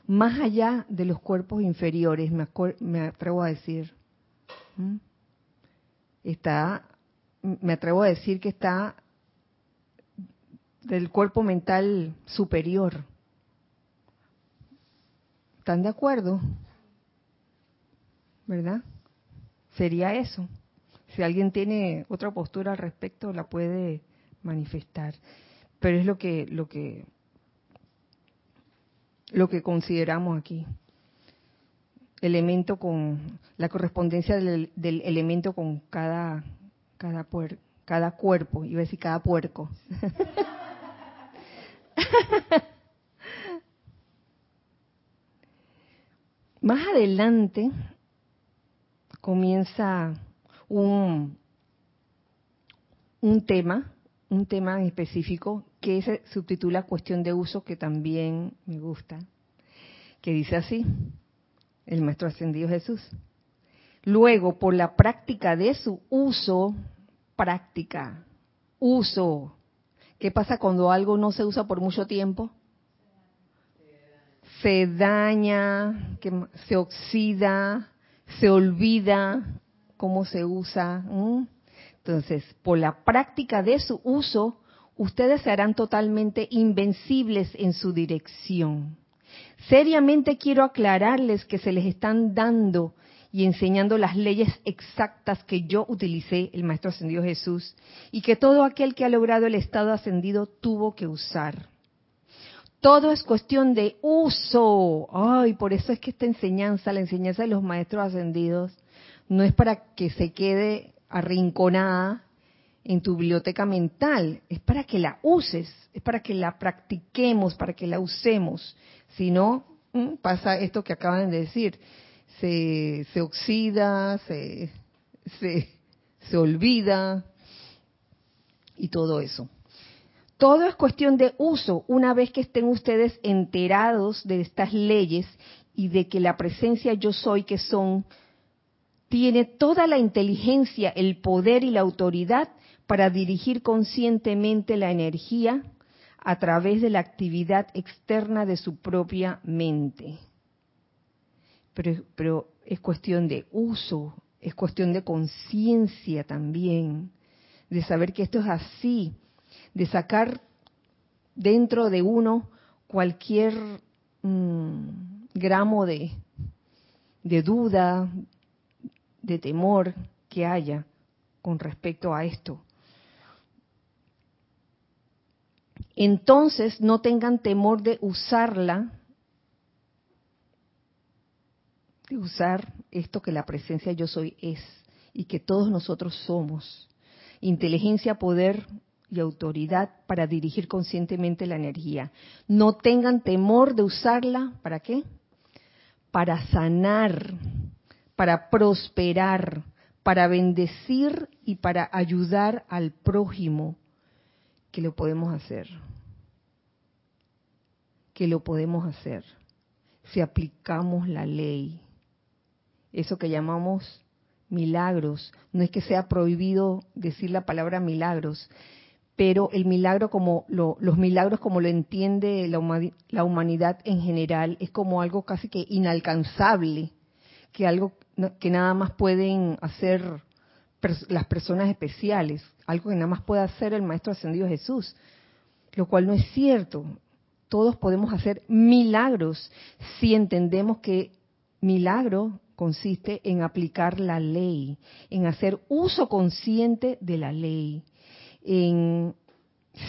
más allá de los cuerpos inferiores, me, atrevo a decir. Está, me atrevo a decir que está del cuerpo mental superior. ¿Están de acuerdo? ¿Verdad? Sería eso. Si alguien tiene otra postura al respecto, la puede manifestar. Pero es lo que lo que lo que consideramos aquí. Elemento con la correspondencia del, del elemento con cada cada puer, cada cuerpo, iba a decir cada puerco. Más adelante comienza un, un tema, un tema en específico que se subtitula Cuestión de Uso, que también me gusta, que dice así, el Maestro Ascendido Jesús. Luego, por la práctica de su uso, práctica, uso, ¿Qué pasa cuando algo no se usa por mucho tiempo? Se daña, se oxida, se olvida cómo se usa. Entonces, por la práctica de su uso, ustedes se harán totalmente invencibles en su dirección. Seriamente quiero aclararles que se les están dando y enseñando las leyes exactas que yo utilicé, el Maestro Ascendido Jesús, y que todo aquel que ha logrado el estado ascendido tuvo que usar. Todo es cuestión de uso. Ay, por eso es que esta enseñanza, la enseñanza de los Maestros Ascendidos, no es para que se quede arrinconada en tu biblioteca mental, es para que la uses, es para que la practiquemos, para que la usemos. Si no, pasa esto que acaban de decir, se, se oxida, se, se, se olvida y todo eso. Todo es cuestión de uso una vez que estén ustedes enterados de estas leyes y de que la presencia yo soy que son tiene toda la inteligencia, el poder y la autoridad para dirigir conscientemente la energía a través de la actividad externa de su propia mente. Pero, es cuestión de uso, es cuestión de conciencia también, de saber que esto es así, de sacar dentro de uno cualquier mm, gramo de duda, de temor que haya con respecto a esto. entonces no tengan temor de usarla, de usar esto que la presencia yo soy es y que todos nosotros somos. Inteligencia, poder y autoridad para dirigir conscientemente la energía. No tengan temor de usarla, ¿para qué? Para sanar, para prosperar, para bendecir y para ayudar al prójimo que lo podemos hacer. Que lo podemos hacer si aplicamos la ley. Eso que llamamos milagros. No es que sea prohibido decir la palabra milagros, pero el milagro como los milagros como lo entiende la, la humanidad en general es como algo casi que inalcanzable, que algo que nada más pueden hacer las personas especiales, algo que nada más puede hacer el Maestro Ascendido Jesús, lo cual no es cierto. Todos podemos hacer milagros si entendemos que milagro consiste en aplicar la ley, en hacer uso consciente de la ley, en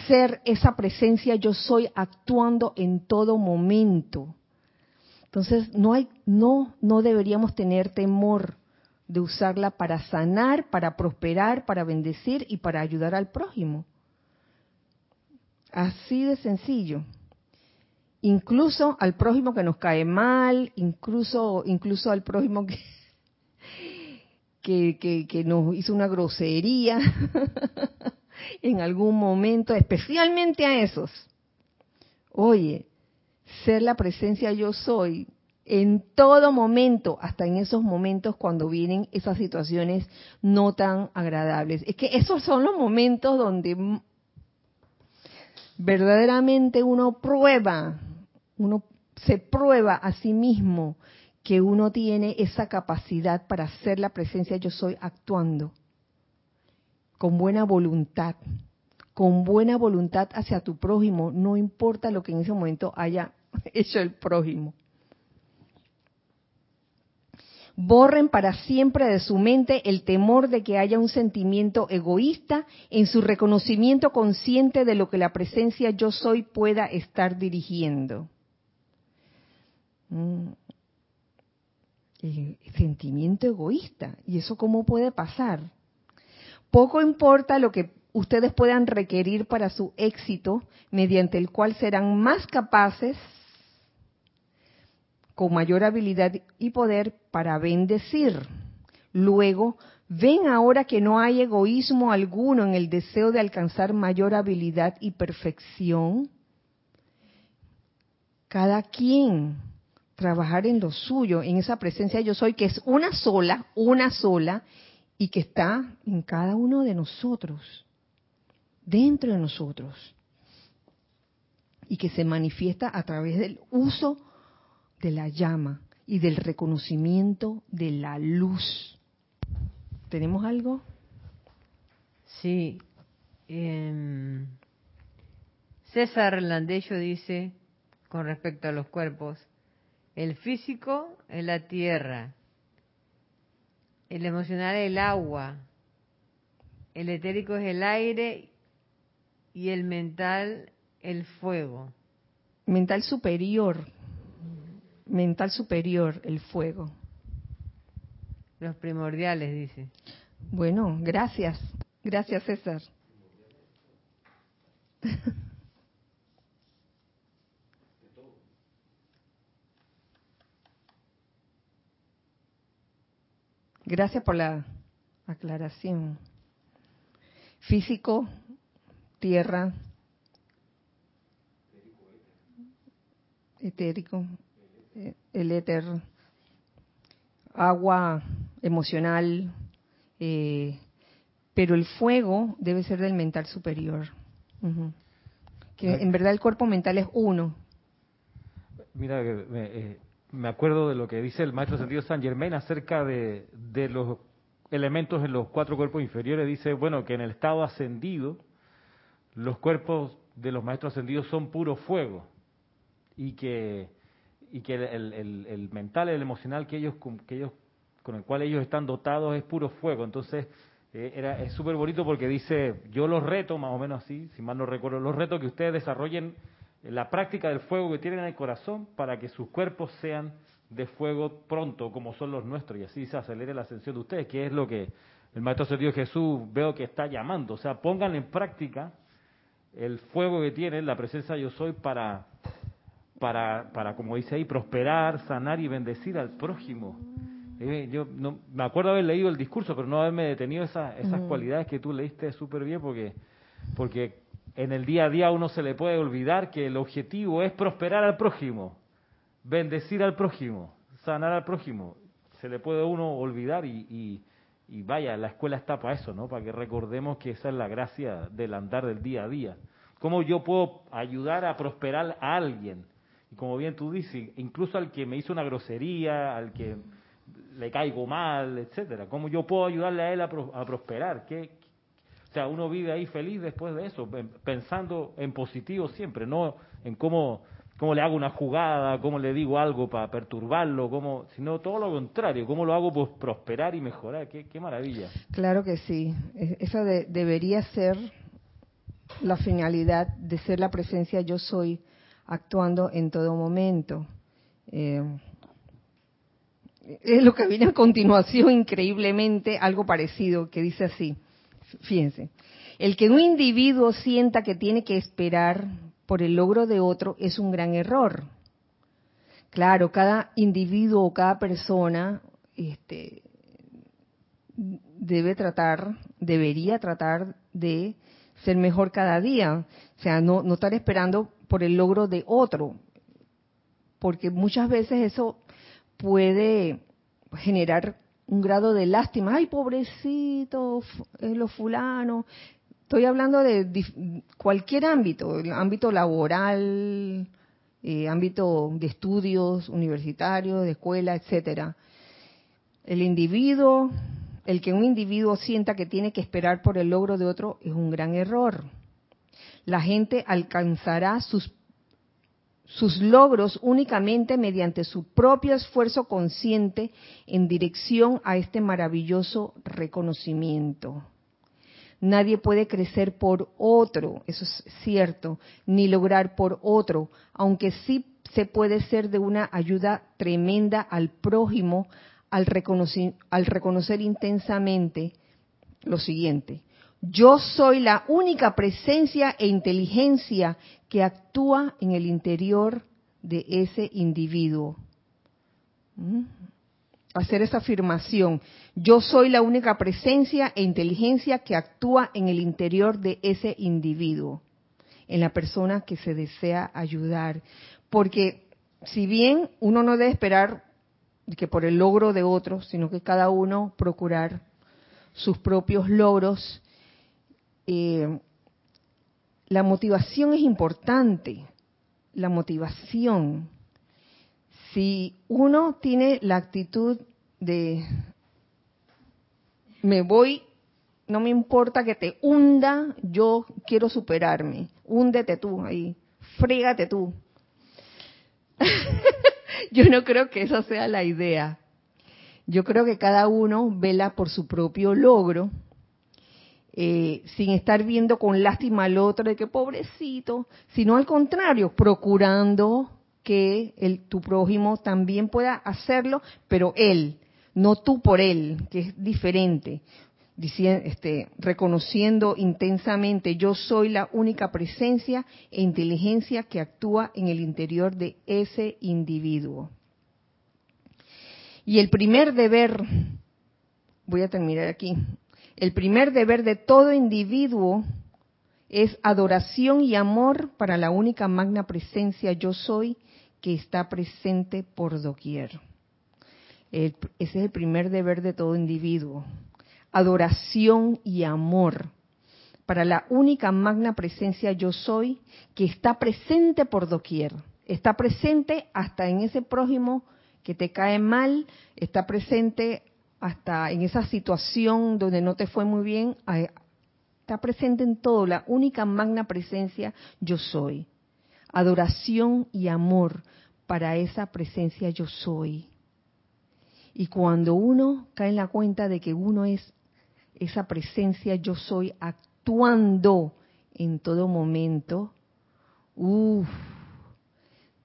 ser esa presencia yo soy actuando en todo momento. Entonces no hay no no deberíamos tener temor de usarla para sanar, para prosperar, para bendecir y para ayudar al prójimo. Así de sencillo. Incluso al prójimo que nos cae mal, incluso, incluso al prójimo que, que, que nos hizo una grosería en algún momento, especialmente a esos. Oye, ser la presencia yo soy en todo momento, hasta en esos momentos cuando vienen esas situaciones no tan agradables. Es que esos son los momentos donde verdaderamente uno prueba, uno se prueba a sí mismo que uno tiene esa capacidad para hacer la presencia yo soy actuando con buena voluntad, con buena voluntad hacia tu prójimo, no importa lo que en ese momento haya hecho el prójimo borren para siempre de su mente el temor de que haya un sentimiento egoísta en su reconocimiento consciente de lo que la presencia yo soy pueda estar dirigiendo. Mm. sentimiento egoísta. ¿Y eso cómo puede pasar? Poco importa lo que ustedes puedan requerir para su éxito, mediante el cual serán más capaces con mayor habilidad y poder para bendecir. Luego, ven ahora que no hay egoísmo alguno en el deseo de alcanzar mayor habilidad y perfección. Cada quien trabajar en lo suyo, en esa presencia yo soy, que es una sola, una sola, y que está en cada uno de nosotros, dentro de nosotros, y que se manifiesta a través del uso de la llama y del reconocimiento de la luz. ¿Tenemos algo? Sí. Em, César Landello dice, con respecto a los cuerpos, el físico es la tierra, el emocional es el agua, el etérico es el aire y el mental el fuego. Mental superior, mental superior, el fuego. Los primordiales, dice. Bueno, gracias. Gracias, César. Gracias por la aclaración. Físico, tierra, etérico, eh, el éter, agua emocional, eh, pero el fuego debe ser del mental superior. Que en verdad el cuerpo mental es uno. Mira, eh, me acuerdo de lo que dice el maestro sentido San Germain acerca de, de los elementos en los cuatro cuerpos inferiores. Dice, bueno, que en el estado ascendido, los cuerpos de los maestros ascendidos son puro fuego y que y que el, el, el mental, el emocional que ellos, que ellos, con el cual ellos están dotados es puro fuego. Entonces, eh, era, es súper bonito porque dice, yo los reto, más o menos así, si mal no recuerdo, los reto que ustedes desarrollen la práctica del fuego que tienen en el corazón para que sus cuerpos sean de fuego pronto, como son los nuestros, y así se acelere la ascensión de ustedes, que es lo que el Maestro Dios Jesús veo que está llamando. O sea, pongan en práctica el fuego que tienen, la presencia yo soy para para, para, como dice ahí, prosperar, sanar y bendecir al prójimo. Eh, yo no, me acuerdo haber leído el discurso, pero no haberme detenido esa, esas cualidades que tú leíste súper bien, porque, porque en el día a día uno se le puede olvidar que el objetivo es prosperar al prójimo, bendecir al prójimo, sanar al prójimo. Se le puede uno olvidar y, y, y vaya, la escuela está para eso, ¿no? Para que recordemos que esa es la gracia del andar del día a día. ¿Cómo yo puedo ayudar a prosperar a alguien? Y como bien tú dices, incluso al que me hizo una grosería, al que le caigo mal, etcétera. ¿Cómo yo puedo ayudarle a él a, prosperar? ¿Qué, sea, uno vive ahí feliz después de eso, pensando en positivo siempre, no en cómo, cómo le hago una jugada, cómo le digo algo para perturbarlo, cómo, sino todo lo contrario, cómo lo hago pues prosperar y mejorar. Qué, qué maravilla. Claro que sí. Esa debería ser la finalidad de ser la presencia yo soy actuando en todo momento. Eh, es lo que viene a continuación increíblemente, algo parecido, que dice así, fíjense, el que un individuo sienta que tiene que esperar por el logro de otro es un gran error. Claro, cada individuo o cada persona este, debe tratar, debería tratar de ser mejor cada día. O sea, no, no estar esperando por el logro de otro, porque muchas veces eso puede generar un grado de lástima. Ay, pobrecito, es lo fulano. Estoy hablando de cualquier ámbito, el ámbito laboral, eh, ámbito de estudios universitarios, de escuela, etcétera. El individuo, el que un individuo sienta que tiene que esperar por el logro de otro es un gran error la gente alcanzará sus, sus logros únicamente mediante su propio esfuerzo consciente en dirección a este maravilloso reconocimiento. Nadie puede crecer por otro, eso es cierto, ni lograr por otro, aunque sí se puede ser de una ayuda tremenda al prójimo al reconocer, al reconocer intensamente lo siguiente. Yo soy la única presencia e inteligencia que actúa en el interior de ese individuo. ¿Mm? Hacer esa afirmación. Yo soy la única presencia e inteligencia que actúa en el interior de ese individuo, en la persona que se desea ayudar. Porque si bien uno no debe esperar que por el logro de otros, sino que cada uno procurar sus propios logros eh, la motivación es importante, la motivación. Si uno tiene la actitud de me voy no me importa que te hunda, yo quiero superarme. Húndete tú ahí, frégate tú. yo no creo que esa sea la idea. Yo creo que cada uno vela por su propio logro, eh, sin estar viendo con lástima al otro de que pobrecito, sino al contrario, procurando que el, tu prójimo también pueda hacerlo, pero él, no tú por él, que es diferente. Diciendo, este, reconociendo intensamente, yo soy la única presencia e inteligencia que actúa en el interior de ese individuo. Y el primer deber, voy a terminar aquí, el primer deber de todo individuo es adoración y amor para la única magna presencia yo soy que está presente por doquier. ese es el primer deber de todo individuo. Adoración y amor para la única magna presencia yo soy que está presente por doquier. Está presente hasta en ese prójimo que te cae mal, está presente hasta en esa situación donde no te fue muy bien, está presente en todo, la única magna presencia yo soy. Adoración y amor para esa presencia yo soy. Y cuando uno cae en la cuenta de que uno es esa presencia yo soy actuando en todo momento, uff,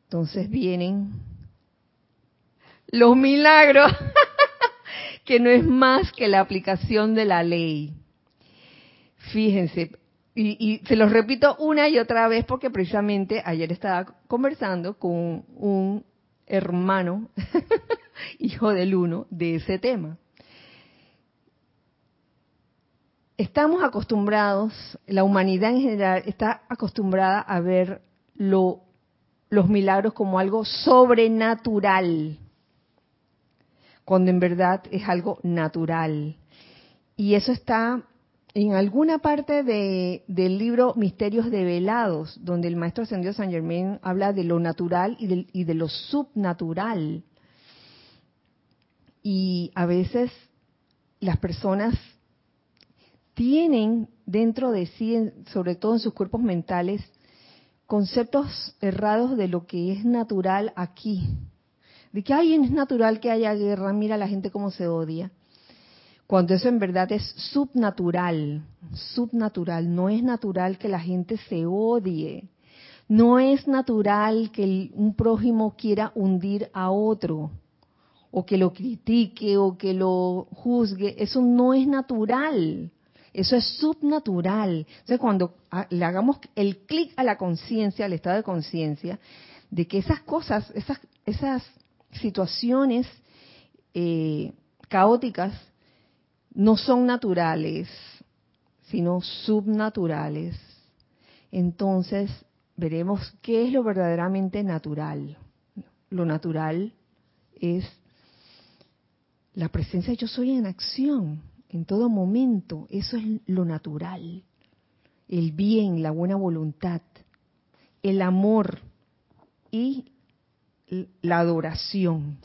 entonces vienen los milagros, que no es más que la aplicación de la ley. Fíjense, y, se los repito una y otra vez porque precisamente ayer estaba conversando con un hermano, hijo del uno, de ese tema. Estamos acostumbrados, la humanidad en general está acostumbrada a ver lo, los milagros como algo sobrenatural cuando en verdad es algo natural. Y eso está en alguna parte del libro Misterios Develados, donde el maestro ascendido San Germain habla de lo natural y y de lo subnatural. Y a veces las personas tienen dentro de sí, sobre todo en sus cuerpos mentales, conceptos errados de lo que es natural aquí, de que ay, es natural que haya guerra, mira la gente cómo se odia. Cuando eso en verdad es subnatural, subnatural, no es natural que la gente se odie. No es natural que un prójimo quiera hundir a otro, o que lo critique, o que lo juzgue. Eso no es natural. Eso es subnatural. Entonces, cuando le hagamos el clic a la conciencia, al estado de conciencia, de que esas cosas, esas, esas situaciones eh, caóticas no son naturales, sino subnaturales. Entonces veremos qué es lo verdaderamente natural. Lo natural es la presencia de yo soy en acción, en todo momento. Eso es lo natural. El bien, la buena voluntad, el amor y la adoración.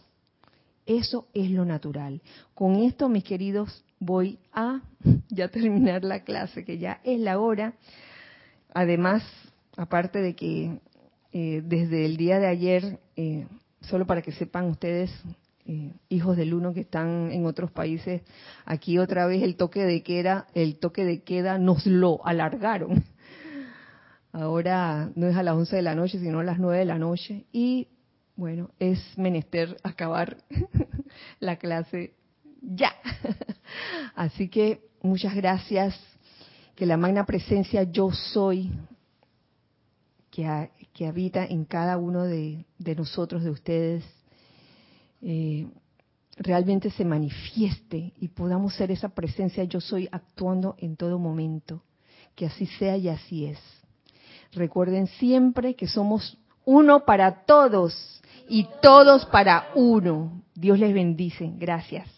Eso es lo natural. Con esto, mis queridos, voy a ya terminar la clase, que ya es la hora. Además, aparte de que eh, desde el día de ayer, eh, solo para que sepan ustedes, eh, hijos del uno que están en otros países, aquí otra vez el toque de queda, el toque de queda nos lo alargaron. Ahora no es a las 11 de la noche, sino a las 9 de la noche. Y bueno, es menester acabar la clase ya. Así que muchas gracias. Que la magna presencia yo soy, que, que habita en cada uno de, nosotros, de ustedes, eh, realmente se manifieste y podamos ser esa presencia yo soy actuando en todo momento. Que así sea y así es. Recuerden siempre que somos uno para todos y todos para uno. Dios les bendice. Gracias.